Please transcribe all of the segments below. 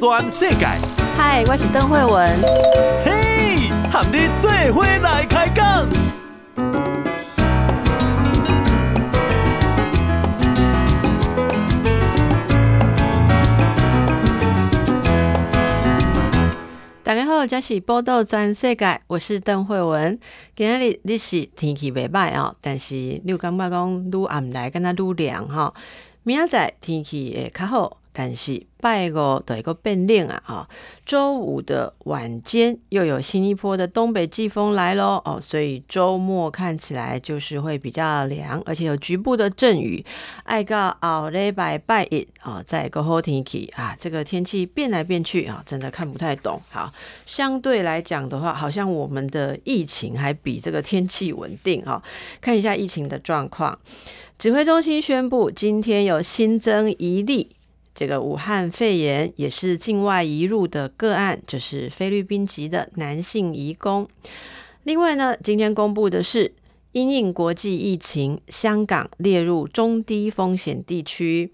全世界。嗨，我是邓惠文。嘿，和你做伙来开讲。大家好，这是报道全世界，我是邓惠文。今日你是天气未歹啊，但是你有感觉讲愈暗来，跟它愈凉哈。明仔载天气会较好。但是拜五的一个变冷啊，啊，周五的晚间又有新一波的东北季风来喽哦，所以周末看起来就是会比较凉，而且有局部的阵雨。爱到后礼拜拜一啊，再一个好天气啊，这个天气变来变去啊，真的看不太懂。好，相对来讲的话，好像我们的疫情还比这个天气稳定啊。看一下疫情的状况，指挥中心宣布今天有新增一例。这个武汉肺炎也是境外移入的个案，就是菲律宾籍的男性移工。另外呢，今天公布的是因应国际疫情，香港列入中低风险地区。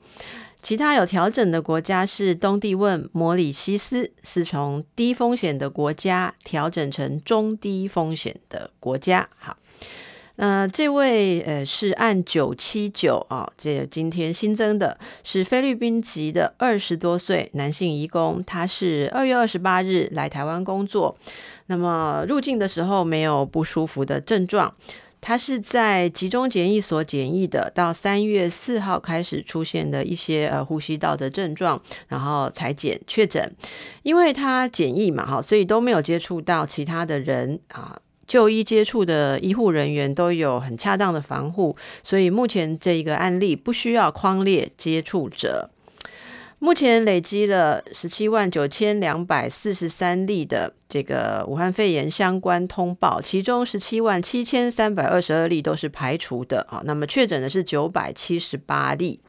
其他有调整的国家是东帝汶、摩里西斯，是从低风险的国家调整成中低风险的国家。好。呃，这位呃是按九七九啊，这今天新增的是菲律宾籍的二十多岁男性移工，他是二月二十八日来台湾工作，那么入境的时候没有不舒服的症状，他是在集中检疫所检疫的，到三月四号开始出现的一些呃呼吸道的症状，然后采检确诊，因为他检疫嘛哈，所以都没有接触到其他的人啊。就医接触的医护人员都有很恰当的防护，所以目前这一个案例不需要框列接触者。目前累积了十七万九千两百四十三例的这个武汉肺炎相关通报，其中十七万七千三百二十二例都是排除的啊。那么确诊的是九百七十八例。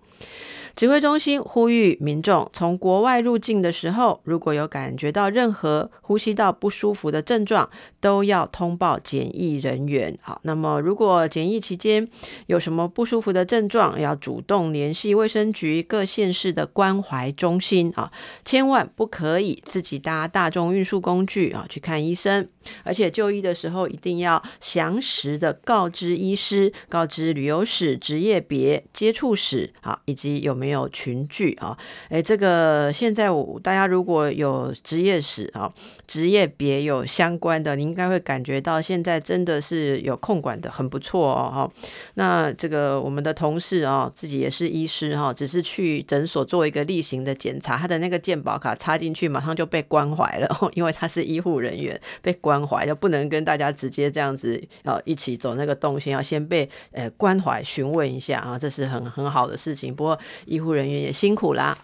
指挥中心呼吁民众从国外入境的时候，如果有感觉到任何呼吸道不舒服的症状，都要通报检疫人员。好，那么如果检疫期间有什么不舒服的症状，要主动联系卫生局各县市的关怀中心啊，千万不可以自己搭大众运输工具啊去看医生。而且就医的时候一定要详实的告知医师，告知旅游史、职业别、接触史啊，以及有没有没有群聚啊。诶，这个现在我大家如果有职业史啊、职业别有相关的，你应该会感觉到现在真的是有控管的很不错哦。哈，那这个我们的同事啊，自己也是医师哈，只是去诊所做一个例行的检查，他的那个健保卡插进去，马上就被关怀了，因为他是医护人员被关。怀就不能跟大家直接这样子，要一起走那个动线，要先被呃关怀询问一下啊，这是很很好的事情。不过医医护人员也辛苦啦。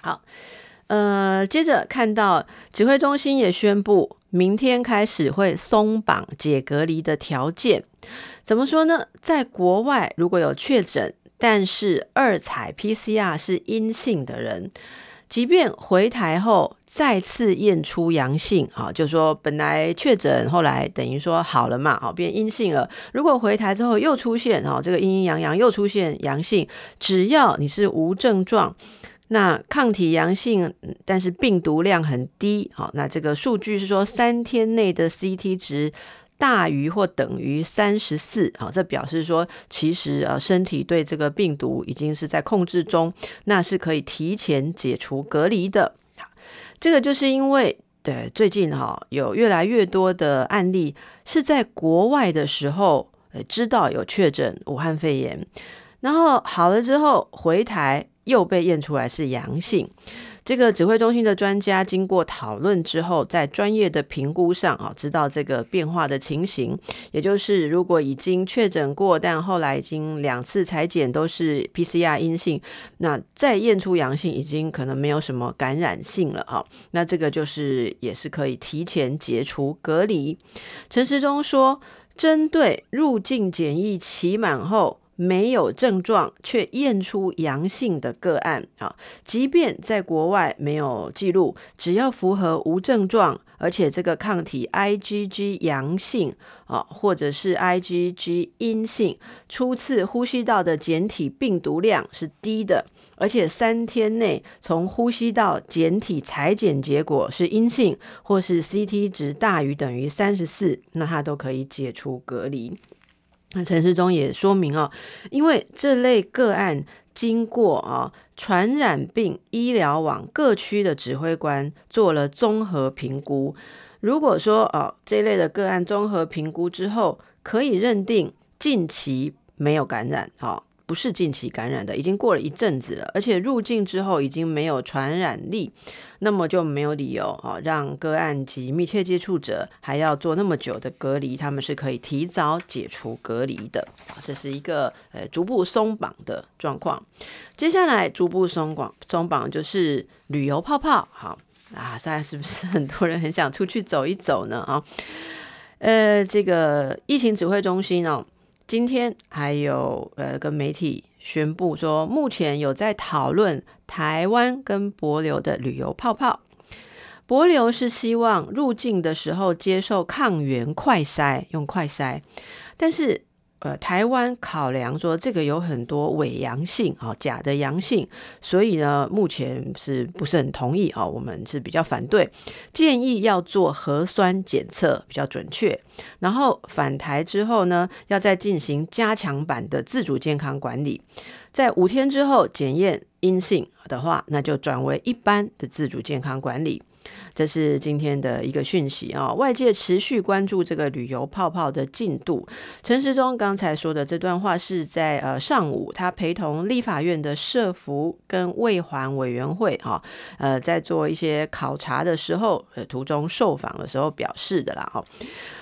好，呃，接着看到指挥中心也宣布，明天开始会松绑解隔离的条件。怎么说呢？在国外如果有确诊，但是二采 PCR 是阴性的人。即便回台后再次验出阳性，啊，就说本来确诊，后来等于说好了嘛，啊，变阴性了。如果回台之后又出现，啊，这个阴阴阳阳又出现阳性，只要你是无症状，那抗体阳性，但是病毒量很低，好，那这个数据是说三天内的 CT 值。大于或等于三十四，啊，这表示说，其实呃，身体对这个病毒已经是在控制中，那是可以提前解除隔离的。这个就是因为对最近哈有越来越多的案例是在国外的时候，呃，知道有确诊武汉肺炎，然后好了之后回台又被验出来是阳性。这个指挥中心的专家经过讨论之后，在专业的评估上啊，知道这个变化的情形，也就是如果已经确诊过，但后来已经两次采检都是 PCR 阴性，那再验出阳性，已经可能没有什么感染性了啊。那这个就是也是可以提前解除隔离。陈时中说，针对入境检疫期满后没有症状却验出阳性的个案啊，即便在国外没有记录，只要符合无症状，而且这个抗体 IgG 阳性啊，或者是 IgG 阴性，初次呼吸道的检体病毒量是低的，而且三天内从呼吸道检体裁剪结果是阴性，或是 CT 值大于等于三十四，那它都可以解除隔离。那陈世忠也说明哦，因为这类个案经过啊传染病医疗网各区的指挥官做了综合评估，如果说哦这类的个案综合评估之后，可以认定近期没有感染，好。不是近期感染的，已经过了一阵子了，而且入境之后已经没有传染力，那么就没有理由啊让个案及密切接触者还要做那么久的隔离，他们是可以提早解除隔离的。这是一个呃逐步松绑的状况。接下来逐步松广松绑就是旅游泡泡，好啊，大家是不是很多人很想出去走一走呢？啊，呃，这个疫情指挥中心哦。今天还有呃，跟媒体宣布说，目前有在讨论台湾跟柏流的旅游泡泡。柏流是希望入境的时候接受抗原快筛，用快筛，但是。呃，台湾考量说这个有很多伪阳性啊，假的阳性，所以呢，目前是不是很同意啊？我们是比较反对，建议要做核酸检测比较准确，然后返台之后呢，要再进行加强版的自主健康管理，在五天之后检验阴性的话，那就转为一般的自主健康管理。这是今天的一个讯息啊！外界持续关注这个旅游泡泡的进度。陈时中刚才说的这段话是在呃上午，他陪同立法院的社福跟卫环委员会啊，呃，在做一些考察的时候，呃，途中受访的时候表示的啦，哈。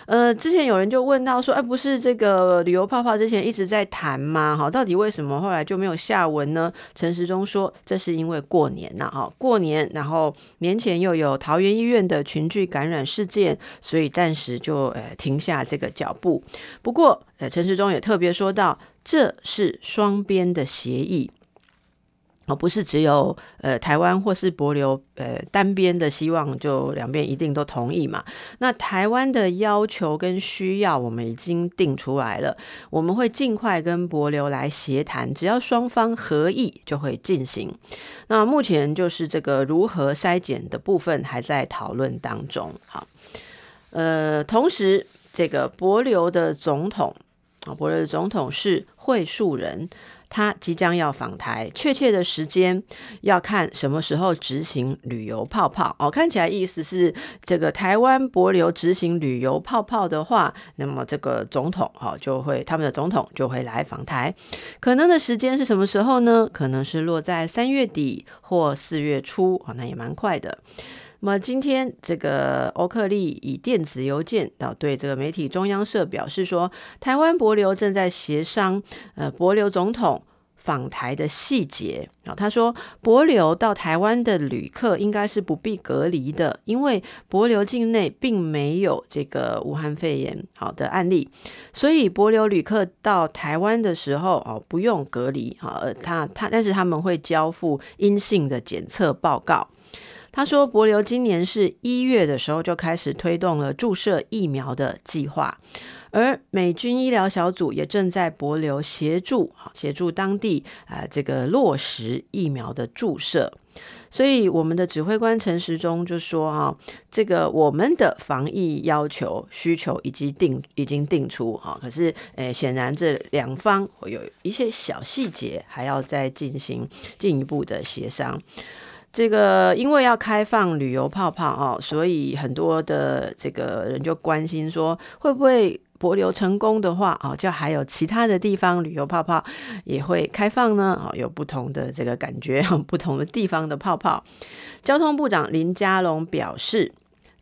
呃，之前有人就问到说，哎，不是这个旅游泡泡之前一直在谈吗？哈，到底为什么后来就没有下文呢？陈时中说，这是因为过年呐，哈，过年，然后年前又有桃园医院的群聚感染事件，所以暂时就呃停下这个脚步。不过，呃，陈时中也特别说到，这是双边的协议。哦，不是只有呃台湾或是博流呃单边的希望，就两边一定都同意嘛？那台湾的要求跟需要，我们已经定出来了，我们会尽快跟博流来协谈，只要双方合意就会进行。那目前就是这个如何筛检的部分还在讨论当中。好，呃，同时这个博流的总统啊，帛琉的总统是会树人。他即将要访台，确切的时间要看什么时候执行旅游泡泡哦。看起来意思是这个台湾博流执行旅游泡泡的话，那么这个总统哈就会他们的总统就会来访台。可能的时间是什么时候呢？可能是落在三月底或四月初啊，那也蛮快的。那么今天这个欧克利以电子邮件啊对这个媒体中央社表示说，台湾帛琉正在协商呃帛琉总统访台的细节啊。他说，帛琉到台湾的旅客应该是不必隔离的，因为帛琉境内并没有这个武汉肺炎好的案例，所以帛琉旅客到台湾的时候哦不用隔离啊。他他但是他们会交付阴性的检测报告。他说，帛琉今年是一月的时候就开始推动了注射疫苗的计划，而美军医疗小组也正在帛琉协助，协助当地啊这个落实疫苗的注射。所以，我们的指挥官陈时中就说：“哈，这个我们的防疫要求需求已经定已经定出哈，可是诶，显然这两方有一些小细节还要再进行进一步的协商。”这个因为要开放旅游泡泡哦，所以很多的这个人就关心说，会不会博流成功的话哦，就还有其他的地方旅游泡泡也会开放呢？哦，有不同的这个感觉，不同的地方的泡泡。交通部长林佳龙表示。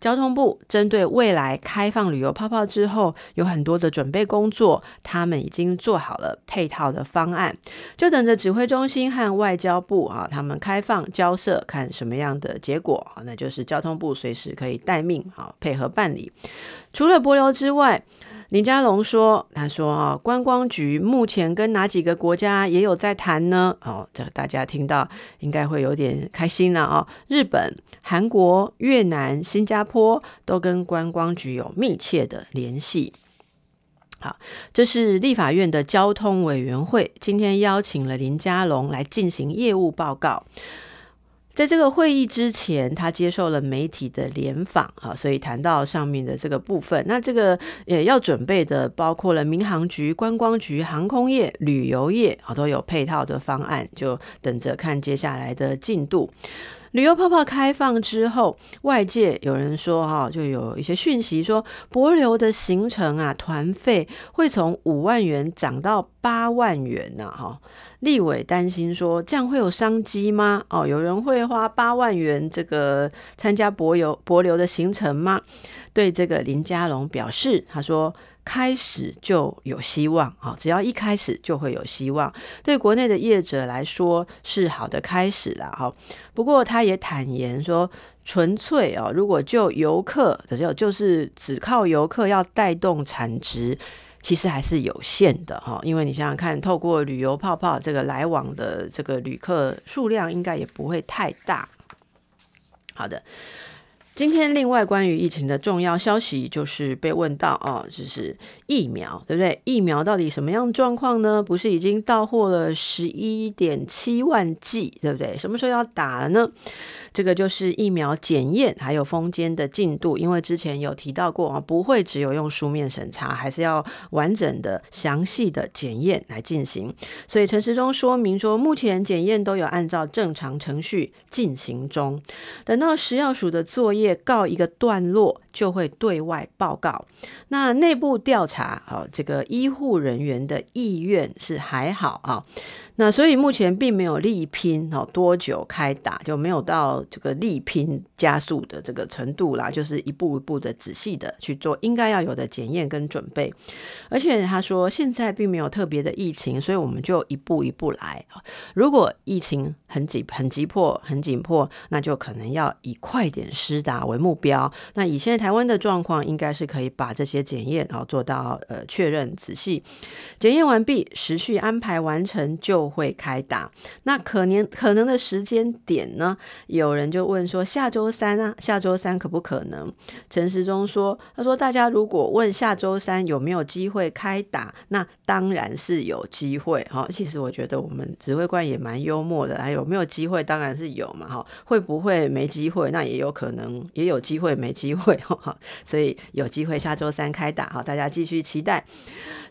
交通部针对未来开放旅游泡泡之后，有很多的准备工作，他们已经做好了配套的方案，就等着指挥中心和外交部啊，他们开放交涉，看什么样的结果啊，那就是交通部随时可以待命啊，配合办理。除了博流之外，林佳龙说：“他说啊，观光局目前跟哪几个国家也有在谈呢？哦，这大家听到应该会有点开心了啊！日本、韩国、越南、新加坡都跟观光局有密切的联系。好，这是立法院的交通委员会今天邀请了林佳龙来进行业务报告。”在这个会议之前，他接受了媒体的联访啊，所以谈到上面的这个部分，那这个也要准备的包括了民航局、观光局、航空业、旅游业啊，都有配套的方案，就等着看接下来的进度。旅游泡泡开放之后，外界有人说哈，就有一些讯息说，帛琉的行程啊，团费会从五万元涨到八万元呢，哈。立委担心说，这样会有商机吗？哦，有人会花八万元这个参加帛琉帛琉的行程吗？对这个林佳龙表示，他说。开始就有希望啊！只要一开始就会有希望，对国内的业者来说是好的开始啦哈。不过他也坦言说，纯粹哦，如果就游客，就就是只靠游客要带动产值，其实还是有限的哈。因为你想想看，透过旅游泡泡这个来往的这个旅客数量，应该也不会太大。好的。今天另外关于疫情的重要消息，就是被问到哦，就是疫苗，对不对？疫苗到底什么样状况呢？不是已经到货了十一点七万剂，对不对？什么时候要打了呢？这个就是疫苗检验还有封监的进度，因为之前有提到过啊，不会只有用书面审查，还是要完整的、详细的检验来进行。所以陈时中说明说，目前检验都有按照正常程序进行中，等到食药署的作业告一个段落，就会对外报告。那内部调查啊，这个医护人员的意愿是还好啊。那所以目前并没有力拼哦，多久开打就没有到这个力拼加速的这个程度啦，就是一步一步的仔细的去做应该要有的检验跟准备。而且他说现在并没有特别的疫情，所以我们就一步一步来。如果疫情很急、很急迫、很紧迫，那就可能要以快点施打为目标。那以现在台湾的状况，应该是可以把这些检验然后做到呃确认仔细，检验完毕，时序安排完成就。会开打，那可能可能的时间点呢？有人就问说下周三啊，下周三可不可能？陈时中说，他说大家如果问下周三有没有机会开打，那当然是有机会哈。其实我觉得我们指挥官也蛮幽默的，还有没有机会？当然是有嘛哈。会不会没机会？那也有可能，也有机会没机会哈。所以有机会下周三开打哈，大家继续期待。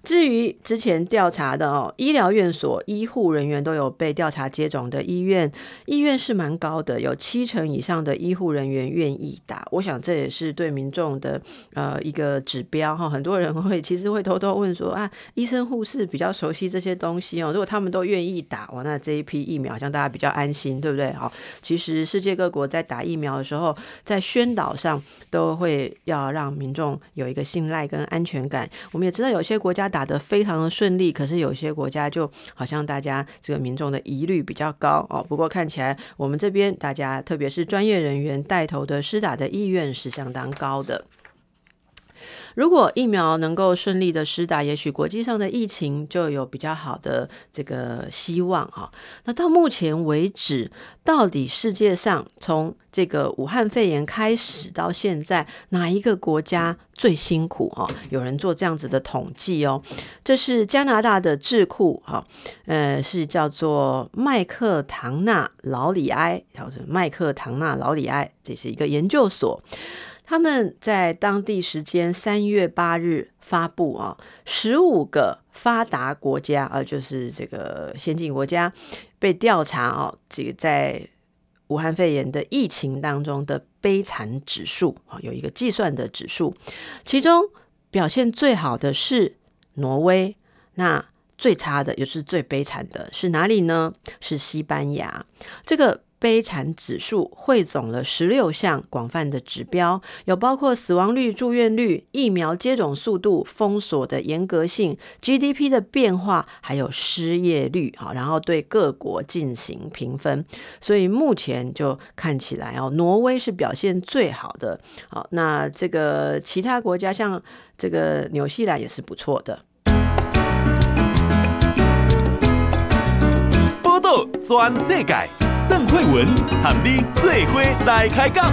至于之前调查的哦，医疗院所医护人员都有被调查接种的医院，意愿是蛮高的，有七成以上的医护人员愿意打。我想这也是对民众的呃一个指标哈。很多人会其实会偷偷问说啊，医生护士比较熟悉这些东西哦，如果他们都愿意打，哇，那这一批疫苗好像大家比较安心，对不对？好，其实世界各国在打疫苗的时候，在宣导上都会要让民众有一个信赖跟安全感。我们也知道有些国家。打得非常的顺利，可是有些国家就好像大家这个民众的疑虑比较高哦。不过看起来我们这边大家，特别是专业人员带头的施打的意愿是相当高的。如果疫苗能够顺利的施打，也许国际上的疫情就有比较好的这个希望哈。那到目前为止，到底世界上从这个武汉肺炎开始到现在，哪一个国家最辛苦哈？有人做这样子的统计哦。这是加拿大的智库哈，呃，是叫做麦克唐纳劳里埃，叫做麦克唐纳劳里埃，这是一个研究所。他们在当地时间三月八日发布啊，十五个发达国家啊，就是这个先进国家被调查啊，这个在武汉肺炎的疫情当中的悲惨指数啊，有一个计算的指数，其中表现最好的是挪威，那最差的也是最悲惨的是哪里呢？是西班牙。这个。悲惨指数汇总了十六项广泛的指标，有包括死亡率、住院率、疫苗接种速度、封锁的严格性、GDP 的变化，还有失业率啊，然后对各国进行评分。所以目前就看起来哦，挪威是表现最好的。好，那这个其他国家像这个纽西兰也是不错的。报道全世界。邓慧文和你做伙来开讲。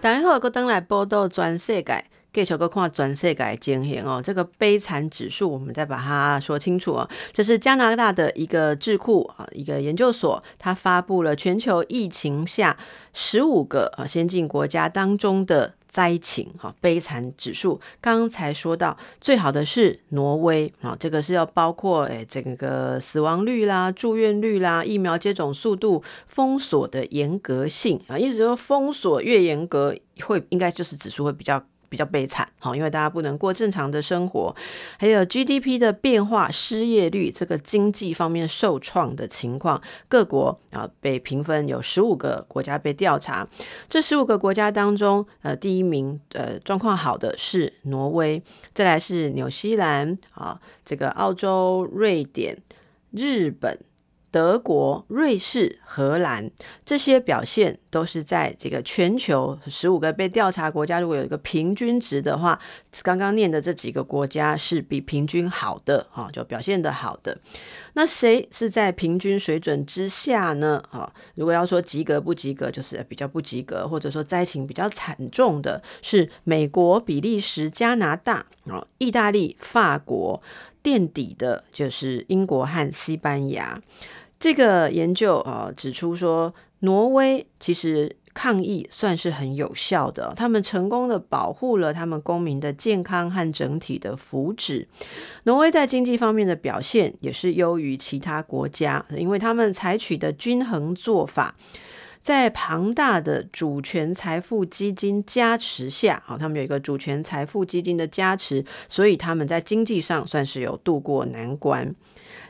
大家好，我登来报道全世界，继续哥看全世界情形哦。这个悲惨指数，我们再把它说清楚哦。这是加拿大的一个智库啊，一个研究所，它发布了全球疫情下十五个啊先进国家当中的。灾情哈，悲惨指数，刚才说到最好的是挪威啊，这个是要包括诶整个死亡率啦、住院率啦、疫苗接种速度、封锁的严格性啊，意思说封锁越严格，会应该就是指数会比较。比较悲惨，好，因为大家不能过正常的生活，还有 GDP 的变化、失业率这个经济方面受创的情况，各国啊被评分有十五个国家被调查，这十五个国家当中，呃，第一名呃状况好的是挪威，再来是纽西兰啊，这个澳洲、瑞典、日本。德国、瑞士、荷兰这些表现都是在这个全球十五个被调查国家，如果有一个平均值的话，刚刚念的这几个国家是比平均好的啊，就表现得好的。那谁是在平均水准之下呢？啊，如果要说及格不及格，就是比较不及格，或者说灾情比较惨重的是美国、比利时、加拿大啊、意大利、法国，垫底的就是英国和西班牙。这个研究啊指出说，挪威其实抗疫算是很有效的，他们成功的保护了他们公民的健康和整体的福祉。挪威在经济方面的表现也是优于其他国家，因为他们采取的均衡做法，在庞大的主权财富基金加持下，啊，他们有一个主权财富基金的加持，所以他们在经济上算是有渡过难关。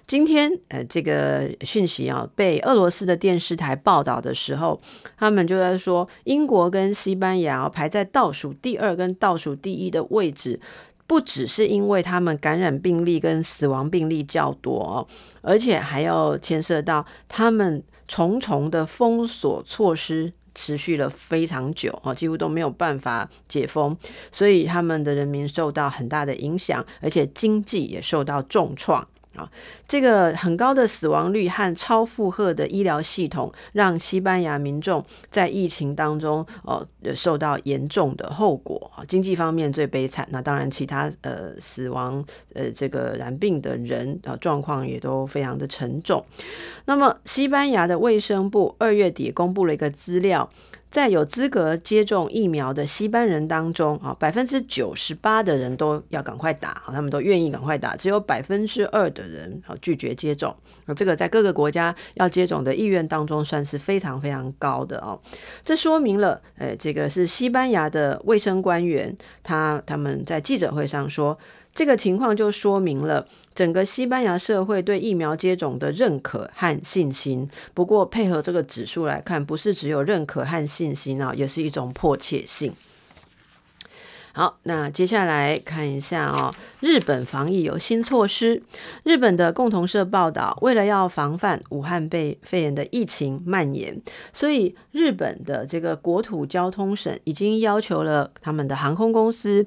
今天，呃，这个讯息啊，被俄罗斯的电视台报道的时候，他们就在说，英国跟西班牙排在倒数第二跟倒数第一的位置，不只是因为他们感染病例跟死亡病例较多哦，而且还要牵涉到他们重重的封锁措施持续了非常久啊，几乎都没有办法解封，所以他们的人民受到很大的影响，而且经济也受到重创。啊，这个很高的死亡率和超负荷的医疗系统，让西班牙民众在疫情当中，呃，受到严重的后果啊。经济方面最悲惨，那当然其他呃死亡呃这个染病的人啊状况也都非常的沉重。那么西班牙的卫生部二月底公布了一个资料。在有资格接种疫苗的西班牙人当中，啊，百分之九十八的人都要赶快打，他们都愿意赶快打，只有百分之二的人啊拒绝接种。那这个在各个国家要接种的意愿当中，算是非常非常高的哦。这说明了，呃，这个是西班牙的卫生官员，他他们在记者会上说。这个情况就说明了整个西班牙社会对疫苗接种的认可和信心。不过，配合这个指数来看，不是只有认可和信心啊，也是一种迫切性。好，那接下来看一下哦，日本防疫有新措施。日本的共同社报道，为了要防范武汉被肺炎的疫情蔓延，所以日本的这个国土交通省已经要求了他们的航空公司。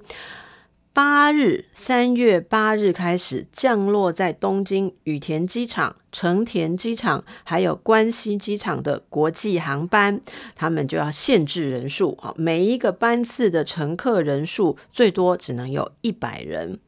八日，三月八日开始降落在东京羽田机场、成田机场还有关西机场的国际航班，他们就要限制人数啊，每一个班次的乘客人数最多只能有一百人。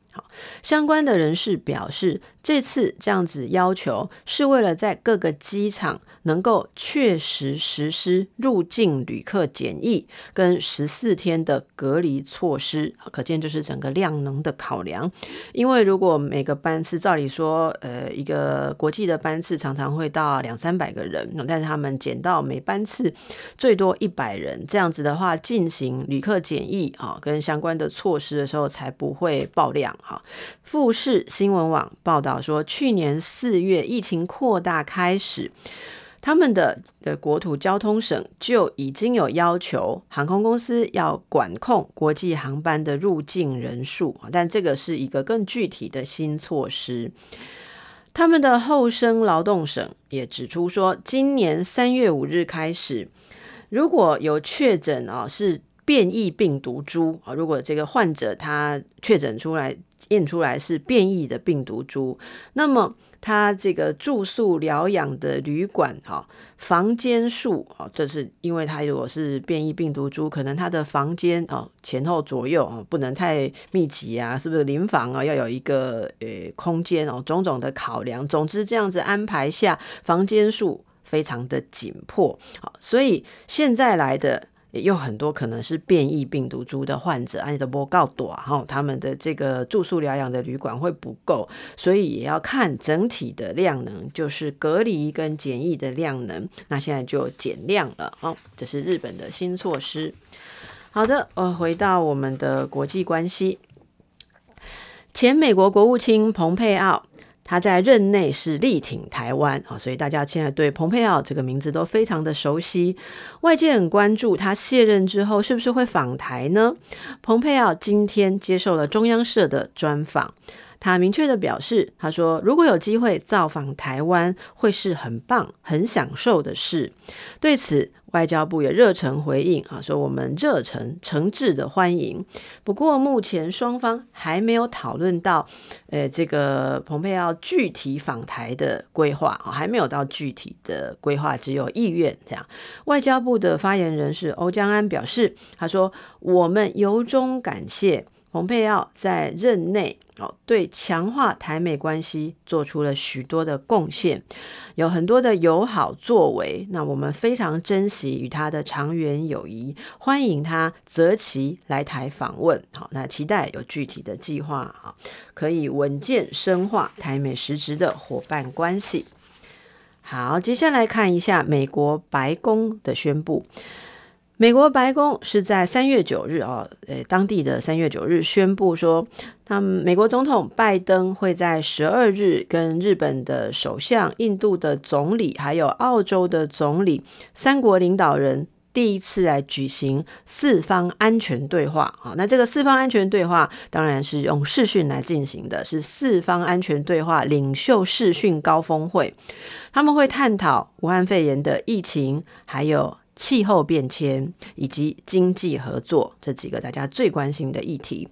相关的人士表示，这次这样子要求是为了在各个机场能够确实实施入境旅客检疫跟十四天的隔离措施，可见就是整个量能的考量。因为如果每个班次照理说，呃，一个国际的班次常常会到两三百个人，但是他们减到每班次最多一百人，这样子的话进行旅客检疫啊，跟相关的措施的时候才不会爆量。哈，富士新闻网报道。说，去年四月疫情扩大开始，他们的的国土交通省就已经有要求航空公司要管控国际航班的入境人数，但这个是一个更具体的新措施。他们的厚生劳动省也指出说，今年三月五日开始，如果有确诊啊是变异病毒株啊，如果这个患者他确诊出来验出来是变异的病毒株，那么。他这个住宿疗养的旅馆哈，房间数啊，这是因为他如果是变异病毒株，可能他的房间哦前后左右哦不能太密集啊，是不是邻房啊要有一个呃空间哦，种种的考量，总之这样子安排下，房间数非常的紧迫，好，所以现在来的。也有很多可能是变异病毒株的患者，安德波告多哈，他们的这个住宿疗养的旅馆会不够，所以也要看整体的量能，就是隔离跟检疫的量能。那现在就减量了哦，这是日本的新措施。好的，呃，回到我们的国际关系，前美国国务卿蓬佩奥。他在任内是力挺台湾啊，所以大家现在对蓬佩奥这个名字都非常的熟悉。外界很关注他卸任之后是不是会访台呢？蓬佩奥今天接受了中央社的专访。他明确的表示，他说如果有机会造访台湾，会是很棒、很享受的事。对此，外交部也热诚回应啊，说我们热诚诚挚的欢迎。不过，目前双方还没有讨论到，呃，这个蓬佩奥具体访台的规划啊，还没有到具体的规划，只有意愿这样。外交部的发言人是欧江安表示，他说我们由衷感谢蓬佩奥在任内。哦，对强化台美关系做出了许多的贡献，有很多的友好作为。那我们非常珍惜与他的长远友谊，欢迎他择期来台访问。好，那期待有具体的计划啊，可以稳健深化台美实质的伙伴关系。好，接下来看一下美国白宫的宣布。美国白宫是在三月九日啊，呃，当地的三月九日宣布说，他美国总统拜登会在十二日跟日本的首相、印度的总理还有澳洲的总理三国领导人第一次来举行四方安全对话啊。那这个四方安全对话当然是用视讯来进行的，是四方安全对话领袖视讯高峰会，他们会探讨武汉肺炎的疫情，还有。气候变迁以及经济合作这几个大家最关心的议题，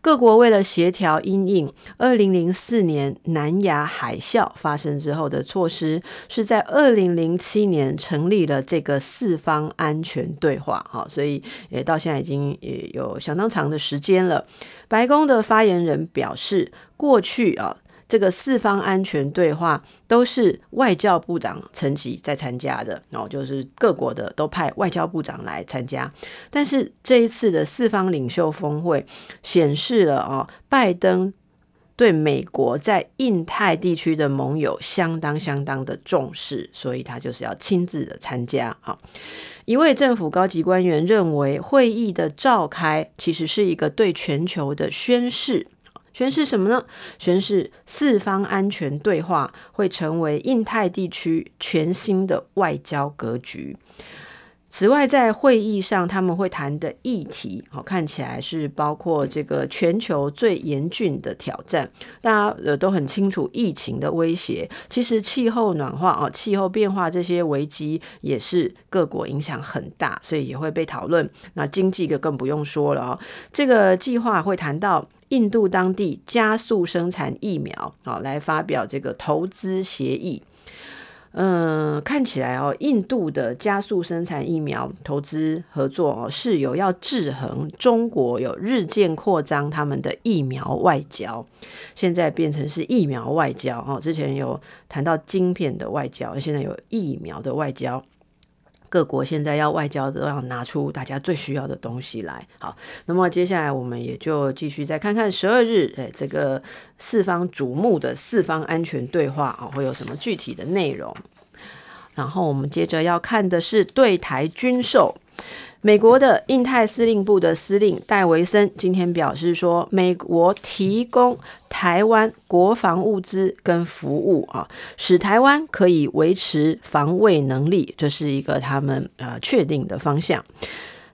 各国为了协调因应二零零四年南亚海啸发生之后的措施，是在二零零七年成立了这个四方安全对话。哈，所以也到现在已经也有相当长的时间了。白宫的发言人表示，过去啊。这个四方安全对话都是外交部长层级在参加的，然后就是各国的都派外交部长来参加。但是这一次的四方领袖峰会显示了哦，拜登对美国在印太地区的盟友相当相当的重视，所以他就是要亲自的参加。好，一位政府高级官员认为，会议的召开其实是一个对全球的宣示。宣示什么呢？宣示四方安全对话会成为印太地区全新的外交格局。此外，在会议上他们会谈的议题，哦，看起来是包括这个全球最严峻的挑战。大家呃都很清楚疫情的威胁，其实气候暖化啊、气候变化这些危机也是各国影响很大，所以也会被讨论。那经济的更不用说了哦，这个计划会谈到。印度当地加速生产疫苗，好，来发表这个投资协议。嗯，看起来哦，印度的加速生产疫苗投资合作哦，是有要制衡中国有日渐扩张他们的疫苗外交，现在变成是疫苗外交哦。之前有谈到晶片的外交，现在有疫苗的外交。各国现在要外交都要拿出大家最需要的东西来。好，那么接下来我们也就继续再看看十二日，哎，这个四方瞩目的四方安全对话啊，会有什么具体的内容？然后我们接着要看的是对台军售。美国的印太司令部的司令戴维森今天表示说，美国提供台湾国防物资跟服务啊，使台湾可以维持防卫能力，这是一个他们呃确定的方向。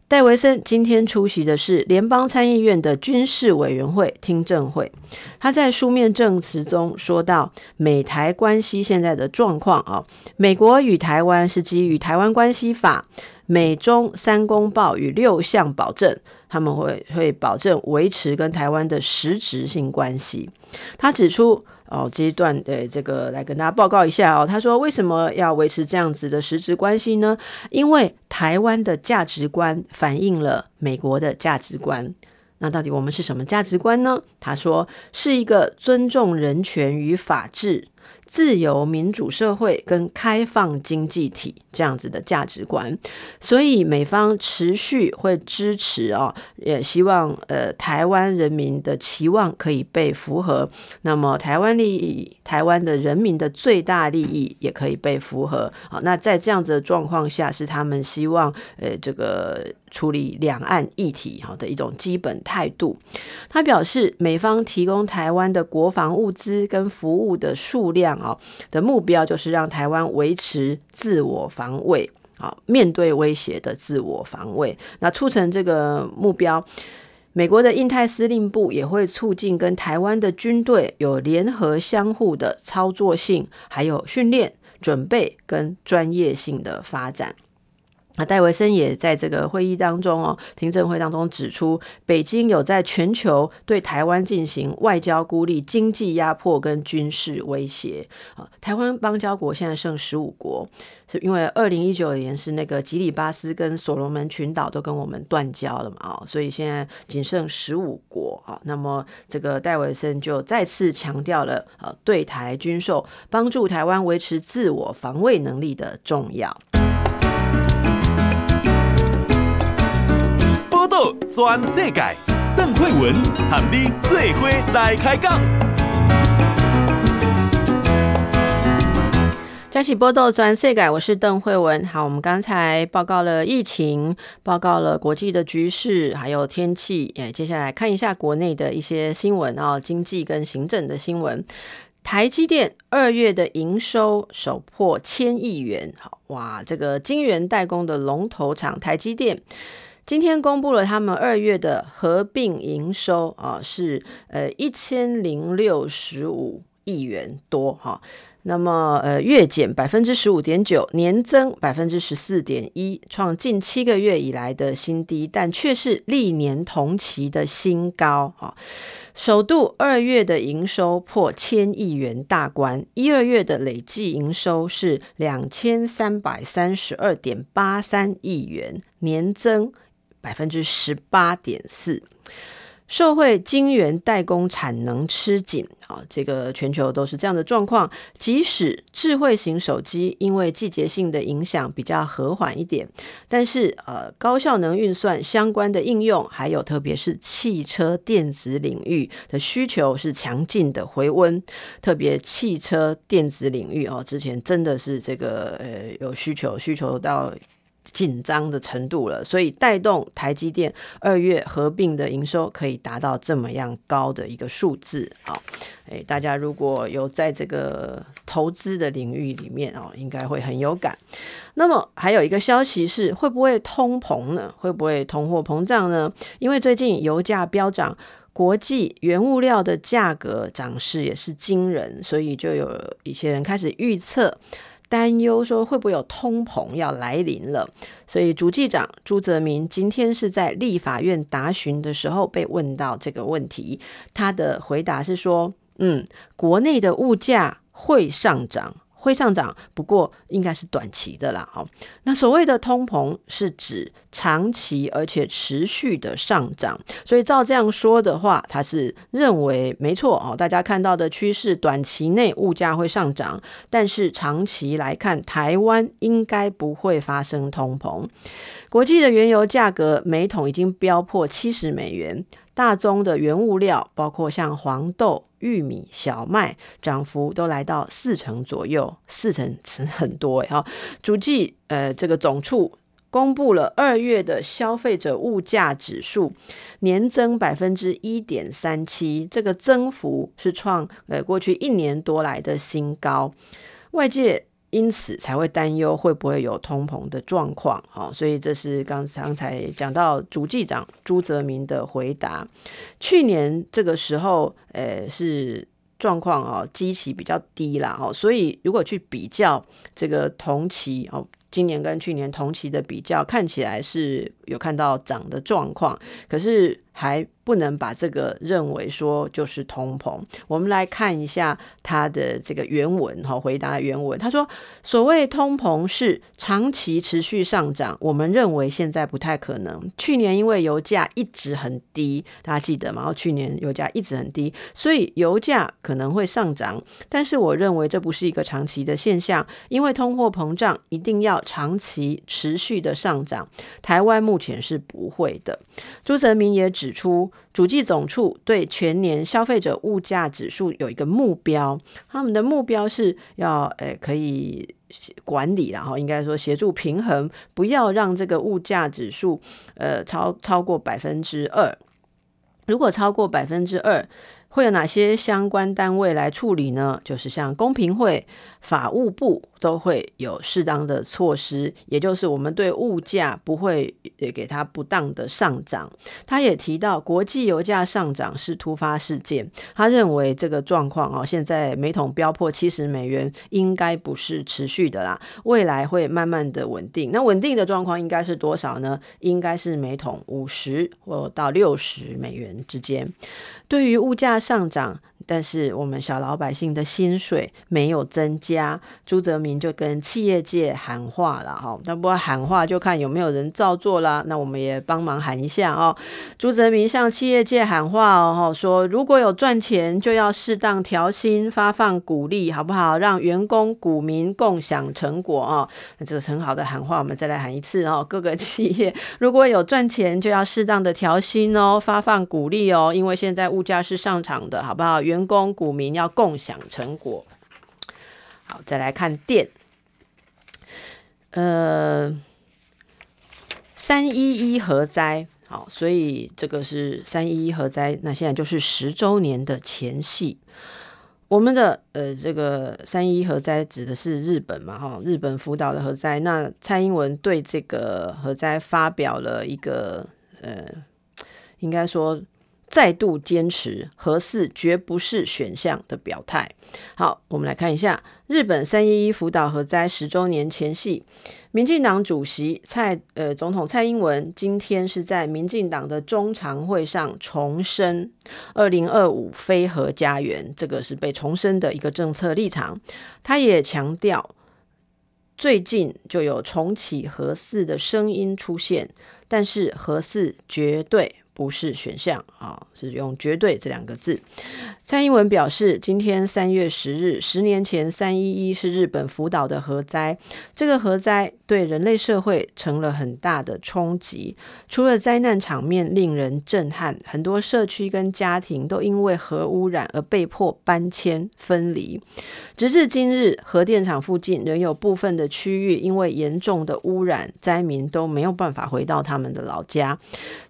戴维森今天出席的是联邦参议院的军事委员会听证会，他在书面证词中说到，美台关系现在的状况啊，美国与台湾是基于《台湾关系法》、美中三公报与六项保证，他们会会保证维持跟台湾的实质性关系。他指出。哦，这一段对这个来跟大家报告一下哦。他说，为什么要维持这样子的实质关系呢？因为台湾的价值观反映了美国的价值观。那到底我们是什么价值观呢？他说，是一个尊重人权与法治。自由民主社会跟开放经济体这样子的价值观，所以美方持续会支持哦，也希望呃台湾人民的期望可以被符合，那么台湾利益、台湾的人民的最大利益也可以被符合。好，那在这样子的状况下，是他们希望呃这个。处理两岸议题哈的一种基本态度。他表示，美方提供台湾的国防物资跟服务的数量啊的目标，就是让台湾维持自我防卫啊，面对威胁的自我防卫。那促成这个目标，美国的印太司令部也会促进跟台湾的军队有联合相互的操作性，还有训练、准备跟专业性的发展。那戴维森也在这个会议当中哦，听证会当中指出，北京有在全球对台湾进行外交孤立、经济压迫跟军事威胁啊。台湾邦交国现在剩十五国，是因为二零一九年是那个吉里巴斯跟所罗门群岛都跟我们断交了嘛啊，所以现在仅剩十五国啊。那么这个戴维森就再次强调了呃，对台军售帮助台湾维持自我防卫能力的重要。报道全世界，邓惠文和你做伙来开讲。嘉喜报道全世界，我是邓惠文。好，我们刚才报告了疫情，报告了国际的局势，还有天气。哎，接下来看一下国内的一些新闻啊，经济跟行政的新闻。台积电二月的营收首破千亿元，好哇！这个晶圆代工的龙头厂台积电。今天公布了他们二月的合并营收啊，是呃一千零六十五亿元多哈。那么呃月减百分之十五点九，年增百分之十四点一，创近七个月以来的新低，但却是历年同期的新高哈。首度二月的营收破千亿元大关，一二月的累计营收是两千三百三十二点八三亿元，年增。百分之十八点四，社会晶圆代工产能吃紧啊，这个全球都是这样的状况。即使智慧型手机因为季节性的影响比较和缓一点，但是呃，高效能运算相关的应用，还有特别是汽车电子领域的需求是强劲的回温。特别汽车电子领域哦，之前真的是这个呃有需求，需求到。紧张的程度了，所以带动台积电二月合并的营收可以达到这么样高的一个数字啊！诶，大家如果有在这个投资的领域里面哦，应该会很有感。那么还有一个消息是，会不会通膨呢？会不会通货膨胀呢？因为最近油价飙涨，国际原物料的价格涨势也是惊人，所以就有一些人开始预测。担忧说会不会有通膨要来临了，所以主计长朱泽民今天是在立法院答询的时候被问到这个问题，他的回答是说，嗯，国内的物价会上涨。会上涨，不过应该是短期的啦。好，那所谓的通膨是指长期而且持续的上涨，所以照这样说的话，他是认为没错哦。大家看到的趋势，短期内物价会上涨，但是长期来看，台湾应该不会发生通膨。国际的原油价格每桶已经飙破七十美元。大宗的原物料，包括像黄豆、玉米、小麦，涨幅都来到四成左右，四成是很多哎哈。主计呃，这个总处公布了二月的消费者物价指数年增百分之一点三七，这个增幅是创呃过去一年多来的新高，外界因此才会担忧会不会有通膨的状况。哦，所以这是刚刚才讲到主计长朱泽明的回答。去年这个时候，呃是。状况哦，基期比较低啦，哦，所以如果去比较这个同期哦，今年跟去年同期的比较，看起来是有看到涨的状况，可是还。不能把这个认为说就是通膨。我们来看一下他的这个原文哈，回答原文。他说：“所谓通膨是长期持续上涨，我们认为现在不太可能。去年因为油价一直很低，大家记得吗？去年油价一直很低，所以油价可能会上涨。但是我认为这不是一个长期的现象，因为通货膨胀一定要长期持续的上涨。台湾目前是不会的。”朱泽民也指出。主计总处对全年消费者物价指数有一个目标，他们的目标是要呃可以管理，然后应该说协助平衡，不要让这个物价指数呃超超过百分之二。如果超过百分之二，会有哪些相关单位来处理呢？就是像公平会、法务部。都会有适当的措施，也就是我们对物价不会也给它不当的上涨。他也提到，国际油价上涨是突发事件，他认为这个状况哦，现在每桶飙破七十美元，应该不是持续的啦，未来会慢慢的稳定。那稳定的状况应该是多少呢？应该是每桶五十或到六十美元之间。对于物价上涨，但是我们小老百姓的薪水没有增加，朱泽民就跟企业界喊话了哈。那不过喊话就看有没有人照做啦。那我们也帮忙喊一下哦。朱泽民向企业界喊话哦，说如果有赚钱，就要适当调薪、发放鼓励，好不好？让员工、股民共享成果哦。那这个很好的喊话，我们再来喊一次哦。各个企业如果有赚钱，就要适当的调薪哦，发放鼓励哦，因为现在物价是上涨的，好不好？员工、股民要共享成果。好，再来看电。呃，三一一核灾，好，所以这个是三一一核灾。那现在就是十周年的前夕。我们的呃，这个三一一核灾指的是日本嘛？哈，日本福岛的核灾。那蔡英文对这个核灾发表了一个呃，应该说。再度坚持核四绝不是选项的表态。好，我们来看一下日本三一一福岛核灾十周年前夕，民进党主席蔡呃总统蔡英文今天是在民进党的中常会上重申二零二五非核家园，这个是被重申的一个政策立场。他也强调，最近就有重启核四的声音出现，但是核四绝对。不是选项啊，是用“绝对”这两个字。蔡英文表示，今天三月十日，十年前三一一是日本福岛的核灾，这个核灾对人类社会成了很大的冲击。除了灾难场面令人震撼，很多社区跟家庭都因为核污染而被迫搬迁分离。直至今日，核电厂附近仍有部分的区域因为严重的污染，灾民都没有办法回到他们的老家。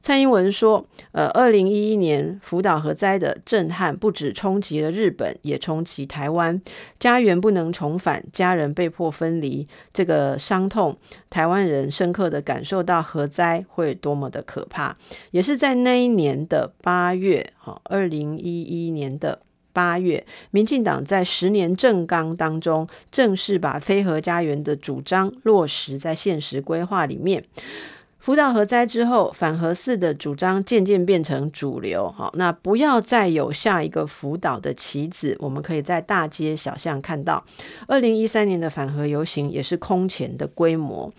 蔡英文说。呃，二零一一年福岛核灾的震撼不止冲击了日本，也冲击台湾。家园不能重返，家人被迫分离，这个伤痛，台湾人深刻的感受到核灾会多么的可怕。也是在那一年的八月，哈，二零一一年的八月，民进党在十年政纲当中正式把非核家园的主张落实在现实规划里面。福岛核灾之后，反核四的主张渐渐变成主流。好，那不要再有下一个福岛的棋子，我们可以在大街小巷看到。二零一三年的反核游行也是空前的规模，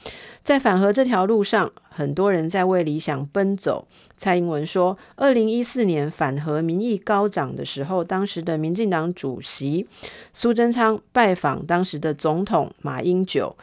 在反核这条路上，很多人在为理想奔走。蔡英文说，二零一四年反核民意高涨的时候，当时的民进党主席苏贞昌拜访当时的总统马英九。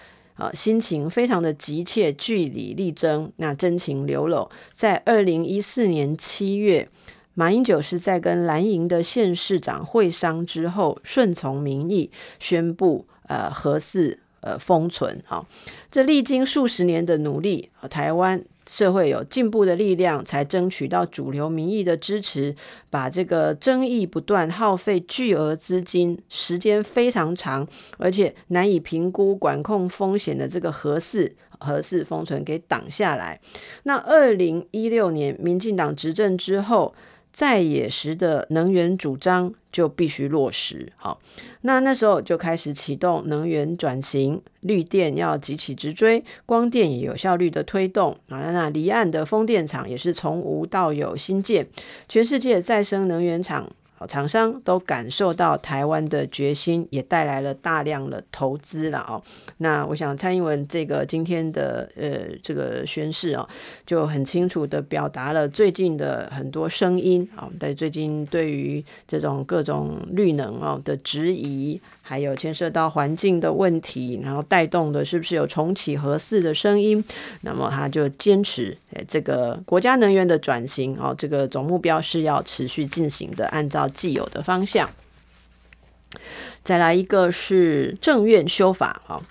呃，心情非常的急切，据理力争，那真情流露。在二零一四年七月，马英九是在跟蓝营的县市长会商之后，顺从民意宣布，呃，核四呃封存。好，这历经数十年的努力，台湾社会有进步的力量，才争取到主流民意的支持，把这个争议不断、耗费巨额资金、时间非常长，而且难以评估管控风险的这个合适合适封存给挡下来。那二零一六年民进党执政之后，在野时的能源主张就必须落实，好，那那时候就开始启动能源转型，绿电要急起直追，光电也有效率的推动啊，那离岸的风电场也是从无到有新建，全世界再生能源厂。厂商都感受到台湾的决心，也带来了大量的投资了哦。那我想蔡英文这个今天的呃这个宣誓哦，就很清楚的表达了最近的很多声音啊，在最近对于这种各种绿能哦的质疑。还有牵涉到环境的问题，然后带动的是不是有重启核四的声音？那么他就坚持，这个国家能源的转型哦，这个总目标是要持续进行的，按照既有的方向。再来一个是政院修法啊，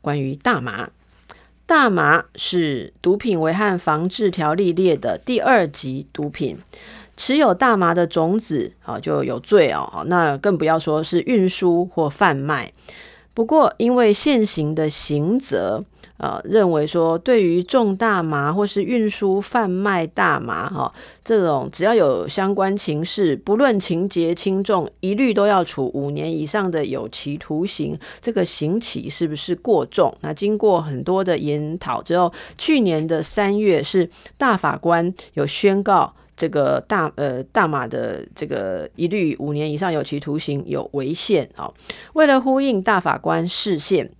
关于大麻，大麻是毒品危害防治条例列的第二级毒品。持有大麻的种子啊，就有罪哦。那更不要说是运输或贩卖。不过，因为现行的刑责，呃，认为说对于种大麻或是运输贩卖大麻哈，这种只要有相关情事，不论情节轻重，一律都要处五年以上的有期徒刑。这个刑期是不是过重？那经过很多的研讨之后，去年的三月是大法官有宣告。这个大呃大麻的这个一律五年以上有期徒刑有违宪啊！为了呼应大法官释宪，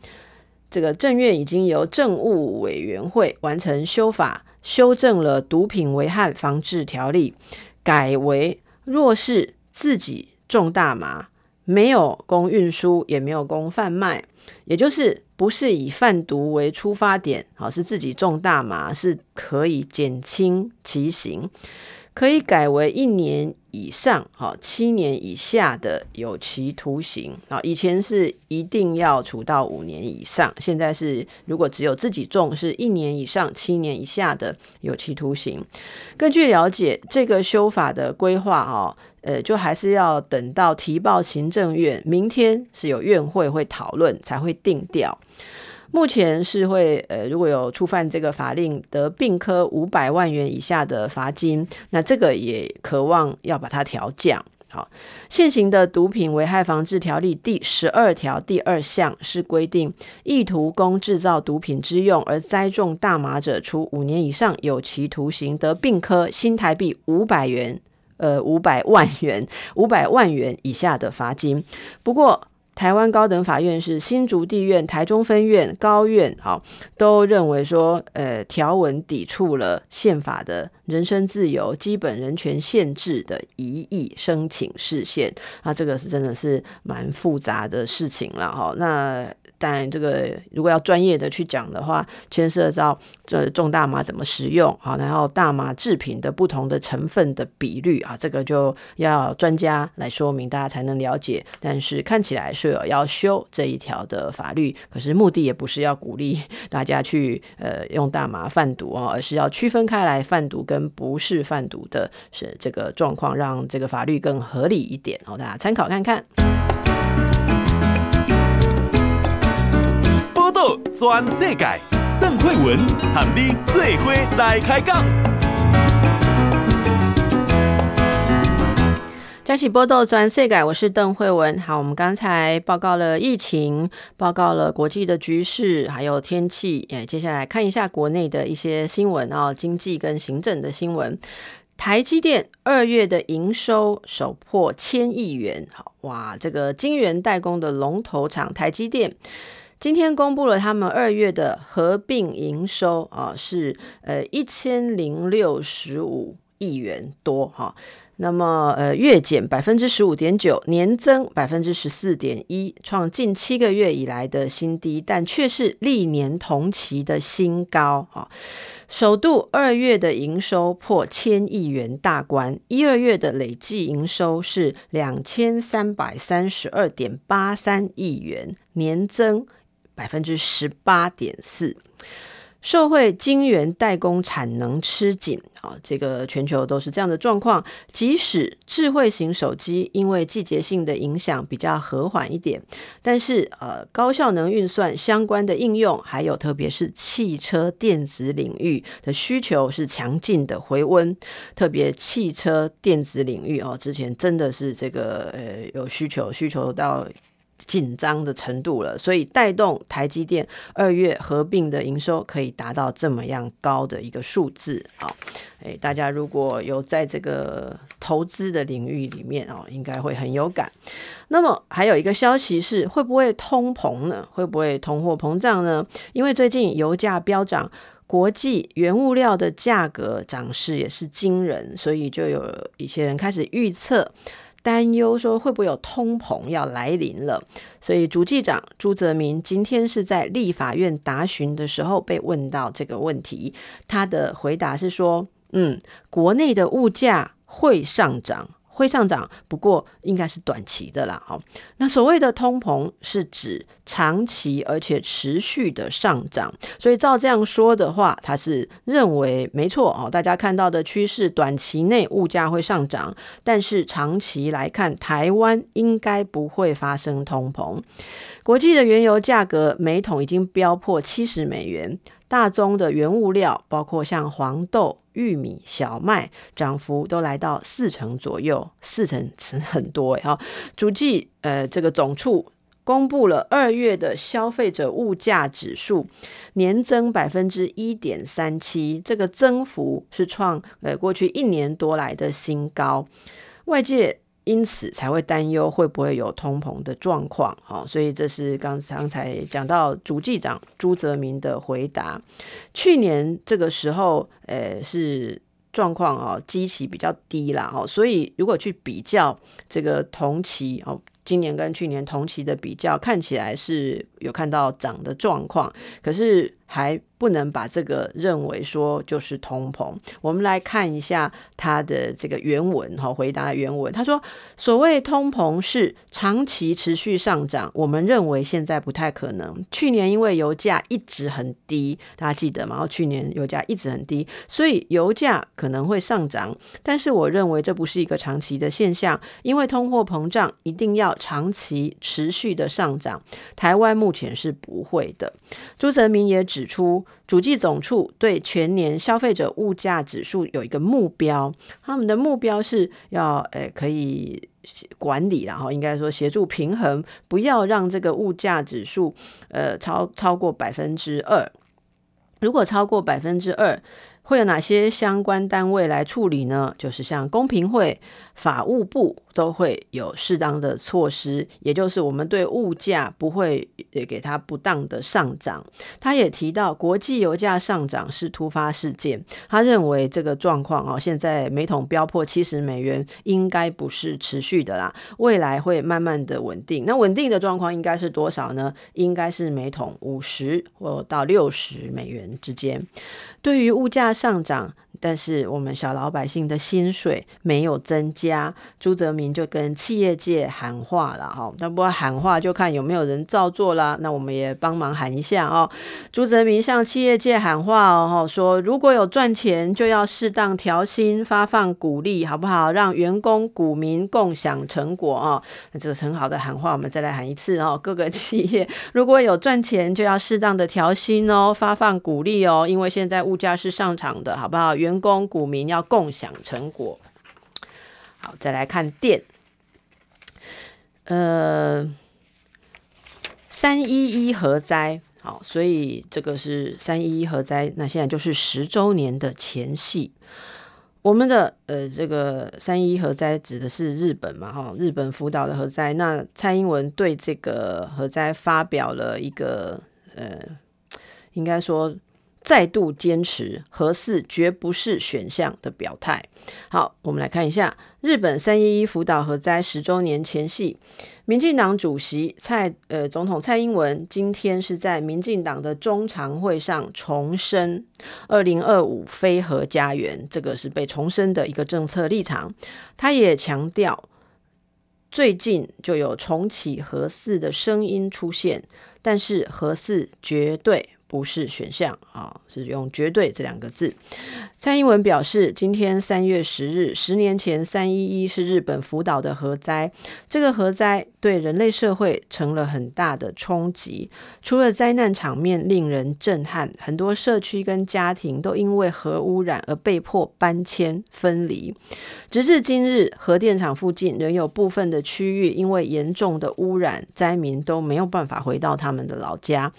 这个政院已经由政务委员会完成修法，修正了毒品危害防治条例，改为若是自己种大麻，没有供运输，也没有供贩卖，也就是不是以贩毒为出发点，好，是自己种大麻，是可以减轻其刑。可以改为一年以上，哈，七年以下的有期徒刑，啊，以前是一定要处到五年以上，现在是如果只有自己种，是一年以上七年以下的有期徒刑。根据了解，这个修法的规划，哈，呃，就还是要等到提报行政院，明天是有院会会讨论才会定调。目前是会，呃，如果有触犯这个法令，得并科五百万元以下的罚金。那这个也渴望要把它调降。好，现行的毒品危害防治条例第十二条第二项是规定，意图供制造毒品之用而栽种大麻者，处五年以上有期徒刑，得并科新台币五百元，呃，五百万元，五百万元以下的罚金。不过，台湾高等法院是新竹地院、台中分院、高院，好，都认为说，呃，条文抵触了宪法的人身自由、基本人权限制的疑义，申请事项。啊，这个是真的是蛮复杂的事情了，哈。那。但这个如果要专业的去讲的话，牵涉到这种大麻怎么使用啊，然后大麻制品的不同的成分的比率啊，这个就要专家来说明，大家才能了解。但是看起来是有要修这一条的法律，可是目的也不是要鼓励 大家去呃用大麻贩毒哦，而是要区分开来贩毒跟不是贩毒的是这个状况，让这个法律更合理一点哦，大家参考看看。转世界，邓惠文和你最伙来开讲。嘉喜报道全世界，我是邓惠文。好，我们刚才报告了疫情，报告了国际的局势，还有天气。哎，接下来看一下国内的一些新闻啊，经济跟行政的新闻。台积电二月的营收首破千亿元，好哇！这个晶圆代工的龙头厂台积电。今天公布了他们二月的合并营收啊，是呃一千零六十五亿元多哈，那么呃月减百分之十五点九，年增百分之十四点一，创近七个月以来的新低，但却是历年同期的新高啊。首度二月的营收破千亿元大关，一二月的累计营收是两千三百三十二点八三亿元，年增。百分之十八点四。社会晶圆代工产能吃紧啊，这个全球都是这样的状况。即使智慧型手机因为季节性的影响比较和缓一点，但是呃高效能运算相关的应用，还有特别是汽车电子领域的需求是强劲的回温。特别汽车电子领域哦，之前真的是这个呃有需求，需求到。紧张的程度了，所以带动台积电二月合并的营收可以达到这么样高的一个数字啊！诶，大家如果有在这个投资的领域里面哦，应该会很有感。那么还有一个消息是，会不会通膨呢？会不会通货膨胀呢？因为最近油价飙涨，国际原物料的价格涨势也是惊人，所以就有一些人开始预测。担忧说会不会有通膨要来临了，所以主计长朱泽民今天是在立法院答询的时候被问到这个问题，他的回答是说，嗯，国内的物价会上涨。会上涨，不过应该是短期的啦。好，那所谓的通膨是指长期而且持续的上涨，所以照这样说的话，他是认为没错哦。大家看到的趋势，短期内物价会上涨，但是长期来看，台湾应该不会发生通膨。国际的原油价格每桶已经飙破七十美元。大宗的原物料，包括像黄豆、玉米、小麦，涨幅都来到四成左右，四成是很多哎哈。主计呃，这个总处公布了二月的消费者物价指数，年增百分之一点三七，这个增幅是创呃过去一年多来的新高，外界。因此才会担忧会不会有通膨的状况，哦，所以这是刚刚才讲到主计长朱泽民的回答。去年这个时候，呃，是状况哦，基期比较低啦，哦，所以如果去比较这个同期哦，今年跟去年同期的比较，看起来是有看到涨的状况，可是还。不能把这个认为说就是通膨。我们来看一下他的这个原文哈，回答原文。他说：“所谓通膨是长期持续上涨，我们认为现在不太可能。去年因为油价一直很低，大家记得吗？去年油价一直很低，所以油价可能会上涨。但是我认为这不是一个长期的现象，因为通货膨胀一定要长期持续的上涨。台湾目前是不会的。”朱泽民也指指出。主计总处对全年消费者物价指数有一个目标，他们的目标是要诶、可以管理，然后应该说协助平衡，不要让这个物价指数呃超超过百分之二。如果超过百分之二，会有哪些相关单位来处理呢？就是像公平会、法务部都会有适当的措施，也就是我们对物价不会给它不当的上涨。他也提到，国际油价上涨是突发事件，他认为这个状况哦，现在每桶飙破七十美元，应该不是持续的啦，未来会慢慢的稳定。那稳定的状况应该是多少呢？应该是每桶五十或到六十美元之间。对于物价上涨，但是我们小老百姓的薪水没有增加，朱泽民就跟企业界喊话了哈。那不过喊话就看有没有人照做啦。那我们也帮忙喊一下哦。朱泽民向企业界喊话哦，说如果有赚钱，就要适当调薪、发放股利，好不好？让员工、股民共享成果哦。那这个很好的喊话，我们再来喊一次哦。各个企业如果有赚钱，就要适当的调薪哦，发放股利哦，因为现在物价是上涨的，好不好？员工、股民要共享成果。好，再来看电。呃，三一一核灾，好，所以这个是三一一核灾。那现在就是十周年的前夕。我们的呃，这个三一一核灾指的是日本嘛？哈，日本福岛的核灾。那蔡英文对这个核灾发表了一个呃，应该说。再度坚持核四绝不是选项的表态。好，我们来看一下日本三一一福岛核灾十周年前夕，民进党主席蔡呃总统蔡英文今天是在民进党的中常会上重申二零二五非核家园，这个是被重申的一个政策立场。他也强调。最近就有重启核四的声音出现，但是核四绝对不是选项啊，是用“绝对”这两个字。蔡英文表示，今天三月十日，十年前三一一是日本福岛的核灾，这个核灾对人类社会成了很大的冲击。除了灾难场面令人震撼，很多社区跟家庭都因为核污染而被迫搬迁分离。直至今日，核电厂附近仍有部分的区域因为严重的污染，灾民都没有办法回到他们的老家。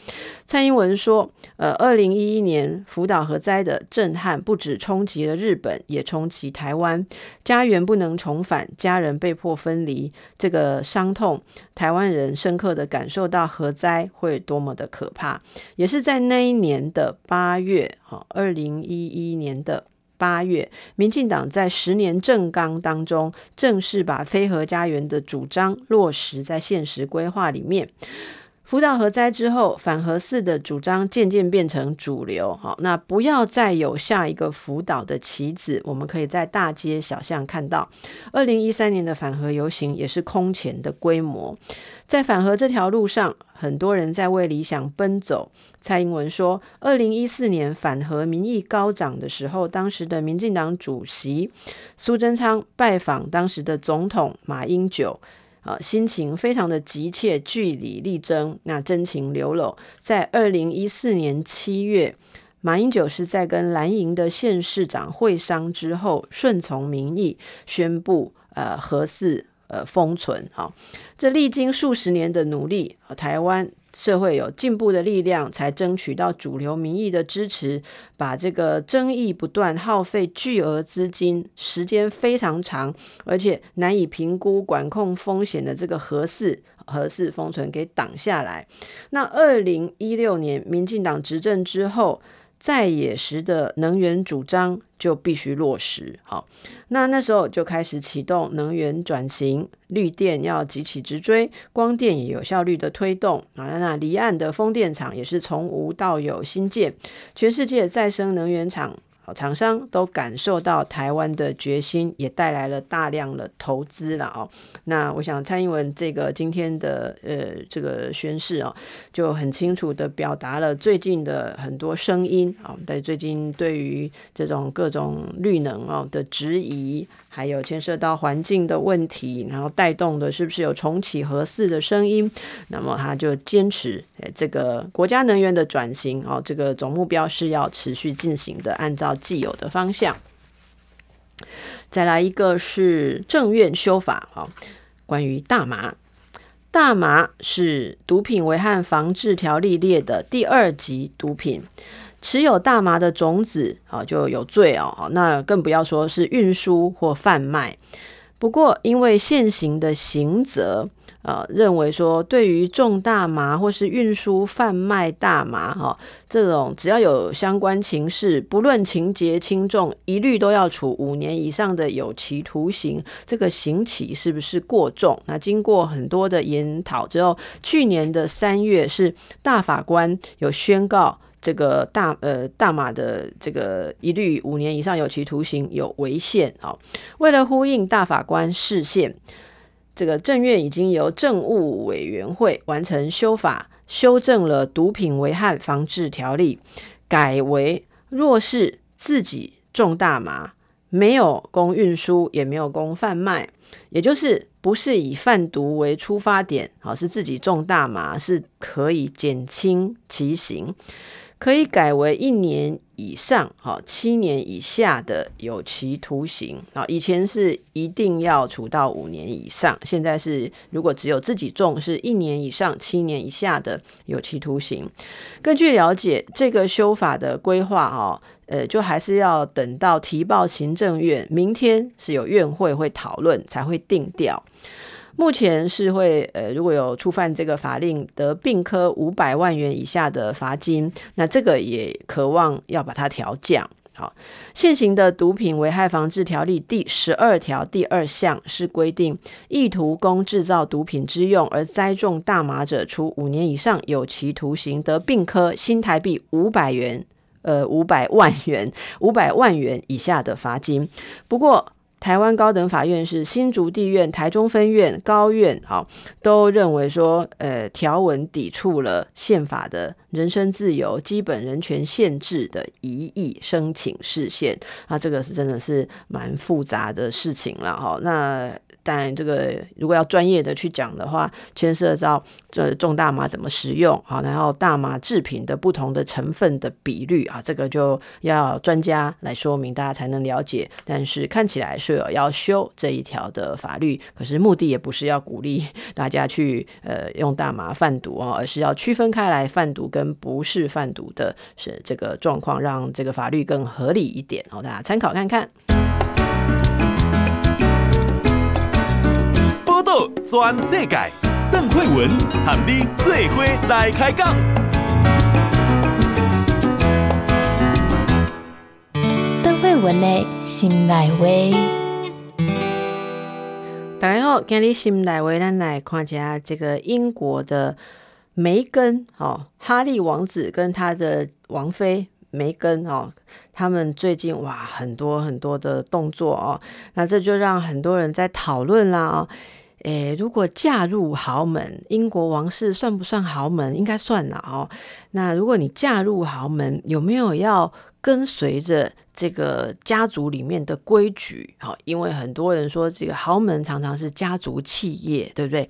蔡英文说：“呃，二零一一年福岛核灾的震撼不止。”冲击了日本，也冲击台湾，家园不能重返，家人被迫分离，这个伤痛，台湾人深刻的感受到核灾会多么的可怕。也是在那一年的八月，哈，二零一一年的八月，民进党在十年政纲当中，正式把非核家园的主张落实在现实规划里面。福岛核灾之后，反核四的主张渐渐变成主流。好，那不要再有下一个福岛的棋子，我们可以在大街小巷看到。二零一三年的反核游行也是空前的规模。在反核这条路上，很多人在为理想奔走。蔡英文说，二零一四年反核民意高涨的时候，当时的民进党主席苏贞昌拜访当时的总统马英九。啊，心情非常的急切，据理力争，那真情流露。在二零一四年七月，马英九是在跟蓝营的县市长会商之后，顺从民意，宣布呃核四呃封存。好，这历经数十年的努力，台湾。社会有进步的力量，才争取到主流民意的支持，把这个争议不断、耗费巨额资金、时间非常长，而且难以评估管控风险的这个合适合适封存给挡下来。那二零一六年民进党执政之后，在野时的能源主张就必须落实。好，那那时候就开始启动能源转型，绿电要急起直追，光电也有效率的推动啊。那离岸的风电场也是从无到有新建，全世界再生能源厂。厂商都感受到台湾的决心，也带来了大量的投资了哦。那我想蔡英文这个今天的呃这个宣示哦，就很清楚的表达了最近的很多声音啊，在最近对于这种各种绿能哦的质疑。还有牵涉到环境的问题，然后带动的是不是有重启核四的声音？那么他就坚持，这个国家能源的转型哦，这个总目标是要持续进行的，按照既有的方向。再来一个是政院修法啊，关于大麻，大麻是毒品危害防治条例列的第二级毒品。持有大麻的种子啊，就有罪哦。那更不要说是运输或贩卖。不过，因为现行的刑责，呃，认为说对于种大麻或是运输贩卖大麻哈，这种只要有相关情事，不论情节轻重，一律都要处五年以上的有期徒刑。这个刑期是不是过重？那经过很多的研讨之后，去年的三月是大法官有宣告。这个大呃大麻的这个一律五年以上有期徒刑有违宪哦。为了呼应大法官释宪，这个政院已经由政务委员会完成修法，修正了毒品危害防治条例，改为若是自己种大麻，没有供运输，也没有供贩卖，也就是不是以贩毒为出发点，好，是自己种大麻，是可以减轻其刑。可以改为一年以上，哈，七年以下的有期徒刑，啊，以前是一定要处到五年以上，现在是如果只有自己种，是一年以上七年以下的有期徒刑。根据了解，这个修法的规划，哈，呃，就还是要等到提报行政院，明天是有院会会讨论才会定调。目前是会，呃，如果有触犯这个法令，得并科五百万元以下的罚金，那这个也渴望要把它调降。好，现行的毒品危害防治条例第十二条第二项是规定，意图供制造毒品之用而栽种大麻者，处五年以上有期徒刑，得并科新台币五百元，呃，五百万元，五百万元以下的罚金。不过，台湾高等法院是新竹地院、台中分院、高院，好，都认为说，呃，条文抵触了宪法的人身自由、基本人权限制的疑义申请事宪，那，这个是真的是蛮复杂的事情了，哈，那。但这个如果要专业的去讲的话，牵涉到这种大麻怎么使用啊，然后大麻制品的不同的成分的比率啊，这个就要专家来说明，大家才能了解。但是看起来是有要修这一条的法律，可是目的也不是要鼓励大家去呃用大麻贩毒哦，而是要区分开来贩毒跟不是贩毒的是这个状况，让这个法律更合理一点哦，大家参考看看。全世界，邓惠文和你最伙来开讲。邓惠文的心内话。大家好，今日心内话，咱来看一下这个英国的梅根哦，哈利王子跟他的王妃梅根哦，他们最近哇很多很多的动作哦，那这就让很多人在讨论啦哦。诶，如果嫁入豪门，英国王室算不算豪门？应该算了哦。那如果你嫁入豪门，有没有要跟随着这个家族里面的规矩？好，因为很多人说这个豪门常常是家族企业，对不对？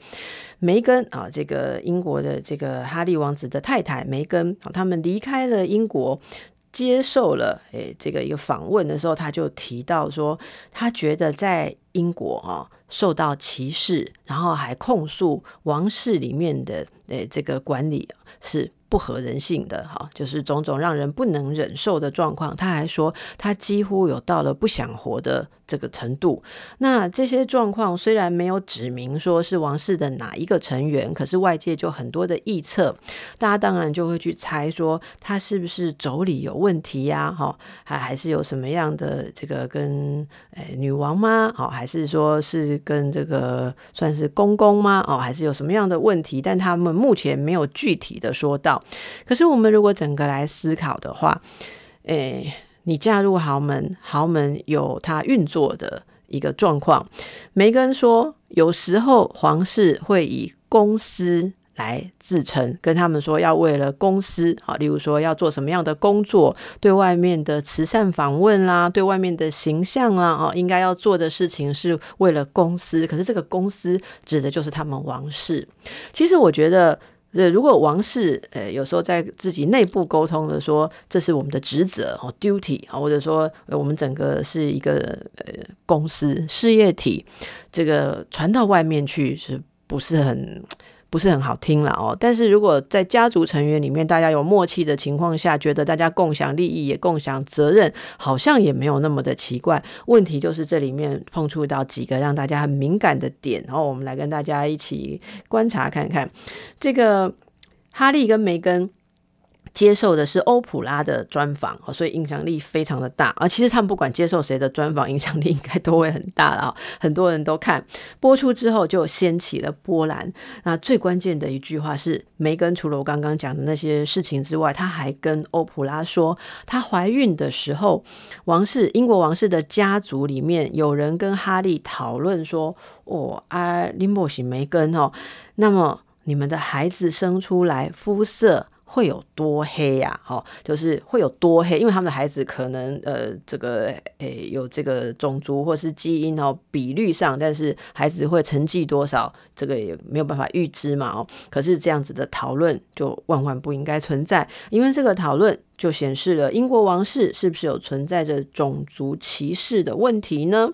梅根啊，这个英国的这个哈利王子的太太梅根，他们离开了英国。接受了诶这个一个访问的时候，他就提到说，他觉得在英国啊受到歧视，然后还控诉王室里面的诶这个管理是不合人性的哈，就是种种让人不能忍受的状况。他还说，他几乎有到了不想活的。这个程度，那这些状况虽然没有指明说是王室的哪一个成员，可是外界就很多的臆测，大家当然就会去猜说他是不是妯娌有问题呀？哈，还还是有什么样的这个跟诶女王吗？哦，还是说是跟这个算是公公吗？哦，还是有什么样的问题？但他们目前没有具体的说到。可是我们如果整个来思考的话，诶。你嫁入豪门，豪门有它运作的一个状况。梅根说，有时候皇室会以公司来自称，跟他们说要为了公司啊，例如说要做什么样的工作，对外面的慈善访问啦，对外面的形象啦，哦，应该要做的事情是为了公司。可是这个公司指的就是他们王室。其实我觉得。对，如果王室呃有时候在自己内部沟通的说，这是我们的职责哦，duty 啊，或者说我们整个是一个呃公司事业体，这个传到外面去是不是很？不是很好听了哦，但是如果在家族成员里面大家有默契的情况下，觉得大家共享利益也共享责任，好像也没有那么的奇怪。问题就是这里面碰触到几个让大家很敏感的点，然后我们来跟大家一起观察看看这个哈利跟梅根。接受的是欧普拉的专访，所以影响力非常的大。而其实他们不管接受谁的专访，影响力应该都会很大了。很多人都看播出之后就掀起了波澜。那最关键的一句话是，梅根除了我刚刚讲的那些事情之外，他还跟欧普拉说，她怀孕的时候，王室英国王室的家族里面有人跟哈利讨论说：“哦，啊，林博喜梅根哦，那么你们的孩子生出来肤色。”会有多黑呀？哦，就是会有多黑，因为他们的孩子可能呃，这个诶有这个种族或是基因哦比率上，但是孩子会成绩多少，这个也没有办法预知嘛哦。可是这样子的讨论就万万不应该存在，因为这个讨论就显示了英国王室是不是有存在着种族歧视的问题呢？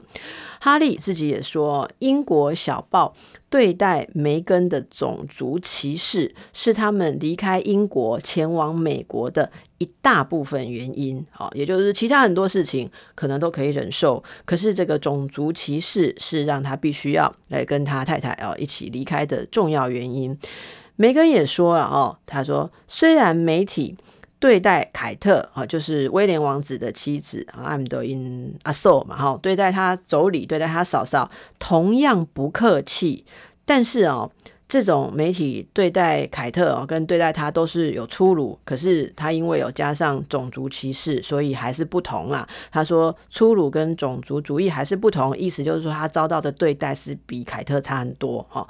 哈利自己也说，英国小报。对待梅根的种族歧视是他们离开英国前往美国的一大部分原因。好，也就是其他很多事情可能都可以忍受，可是这个种族歧视是让他必须要来跟他太太哦一起离开的重要原因。梅根也说了哦，他说虽然媒体。对待凯特啊，就是威廉王子的妻子啊，I'm doing 阿寿嘛，哈，对待他妯娌，对待他嫂嫂，同样不客气。但是哦，这种媒体对待凯特哦，跟对待他都是有粗鲁，可是他因为有加上种族歧视，所以还是不同啦。他说粗鲁跟种族主义还是不同，意思就是说他遭到的对待是比凯特差很多哈。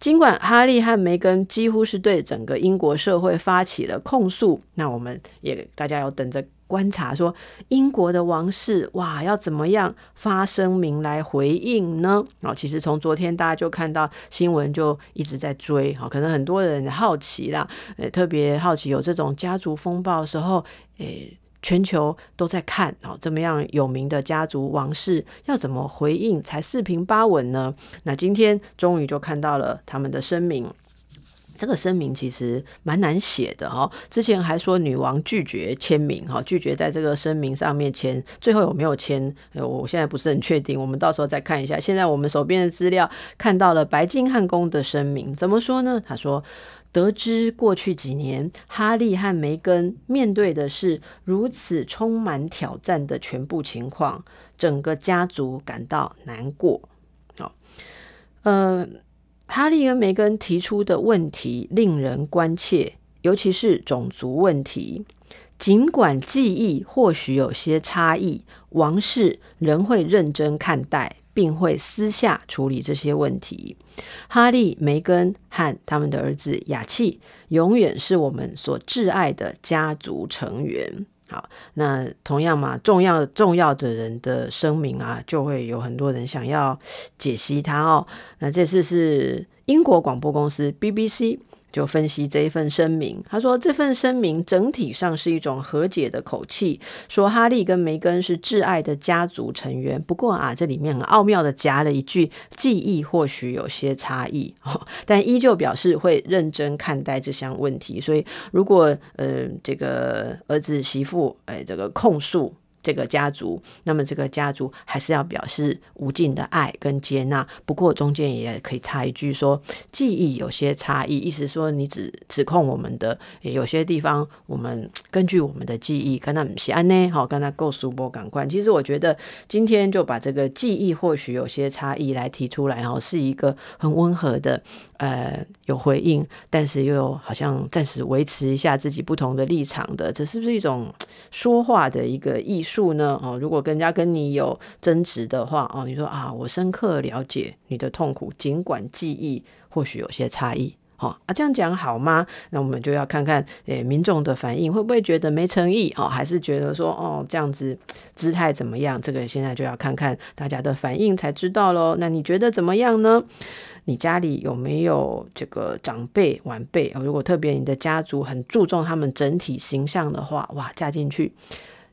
尽管哈利和梅根几乎是对整个英国社会发起了控诉，那我们也大家要等着。观察说，英国的王室哇，要怎么样发声明来回应呢？哦，其实从昨天大家就看到新闻，就一直在追。可能很多人好奇啦，呃，特别好奇有这种家族风暴的时候，诶，全球都在看哦，这么样有名的家族王室要怎么回应才四平八稳呢？那今天终于就看到了他们的声明。这个声明其实蛮难写的哈，之前还说女王拒绝签名哈，拒绝在这个声明上面签，最后有没有签？我现在不是很确定，我们到时候再看一下。现在我们手边的资料看到了白金汉宫的声明，怎么说呢？他说，得知过去几年哈利和梅根面对的是如此充满挑战的全部情况，整个家族感到难过。好，呃。哈利跟梅根提出的问题令人关切，尤其是种族问题。尽管记忆或许有些差异，王室仍会认真看待，并会私下处理这些问题。哈利、梅根和他们的儿子雅契永远是我们所挚爱的家族成员。好，那同样嘛，重要重要的人的声明啊，就会有很多人想要解析它哦。那这次是英国广播公司 BBC。就分析这一份声明，他说这份声明整体上是一种和解的口气，说哈利跟梅根是挚爱的家族成员。不过啊，这里面很奥妙的夹了一句记忆或许有些差异，但依旧表示会认真看待这项问题。所以如果呃这个儿子媳妇哎这个控诉。这个家族，那么这个家族还是要表示无尽的爱跟接纳。不过中间也可以插一句说，记忆有些差异，意思说你指指控我们的有些地方，我们根据我们的记忆，跟他们是安呢，好，跟他够熟波感官。其实我觉得今天就把这个记忆或许有些差异来提出来，哈，是一个很温和的。呃，有回应，但是又好像暂时维持一下自己不同的立场的，这是不是一种说话的一个艺术呢？哦，如果跟人家跟你有争执的话，哦，你说啊，我深刻了解你的痛苦，尽管记忆或许有些差异，哦、啊，这样讲好吗？那我们就要看看，诶、民众的反应会不会觉得没诚意？哦，还是觉得说，哦，这样子姿态怎么样？这个现在就要看看大家的反应才知道喽。那你觉得怎么样呢？你家里有没有这个长辈晚辈？如果特别你的家族很注重他们整体形象的话，哇，嫁进去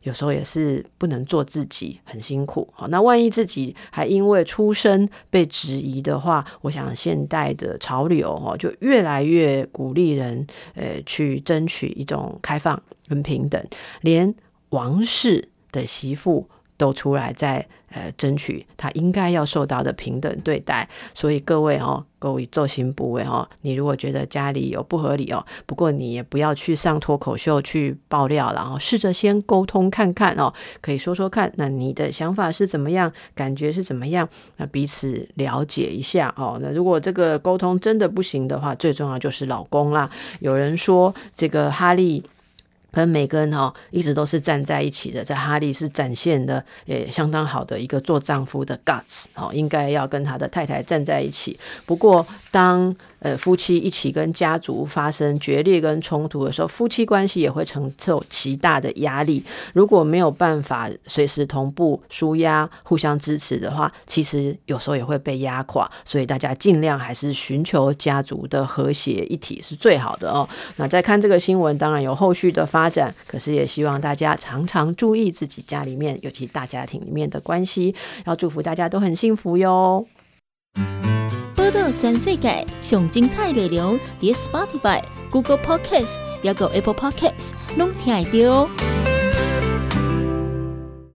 有时候也是不能做自己，很辛苦。好，那万一自己还因为出身被质疑的话，我想现代的潮流哦，就越来越鼓励人呃去争取一种开放跟平等，连王室的媳妇。都出来在呃争取他应该要受到的平等对待，所以各位哦，各位做心部位哦，你如果觉得家里有不合理哦，不过你也不要去上脱口秀去爆料，然后试着先沟通看看哦，可以说说看，那你的想法是怎么样，感觉是怎么样，那彼此了解一下哦。那如果这个沟通真的不行的话，最重要就是老公啦。有人说这个哈利。可能每个人哈一直都是站在一起的，在哈利是展现的也相当好的一个做丈夫的 guts 哦，应该要跟他的太太站在一起。不过当呃，夫妻一起跟家族发生决裂跟冲突的时候，夫妻关系也会承受极大的压力。如果没有办法随时同步舒压、互相支持的话，其实有时候也会被压垮。所以大家尽量还是寻求家族的和谐一体是最好的哦。那再看这个新闻，当然有后续的发展，可是也希望大家常常注意自己家里面，尤其大家庭里面的关系。要祝福大家都很幸福哟。报道全世界上精彩内容，伫 Spotify、Google Podcasts，还有 Apple Podcasts，拢听得到。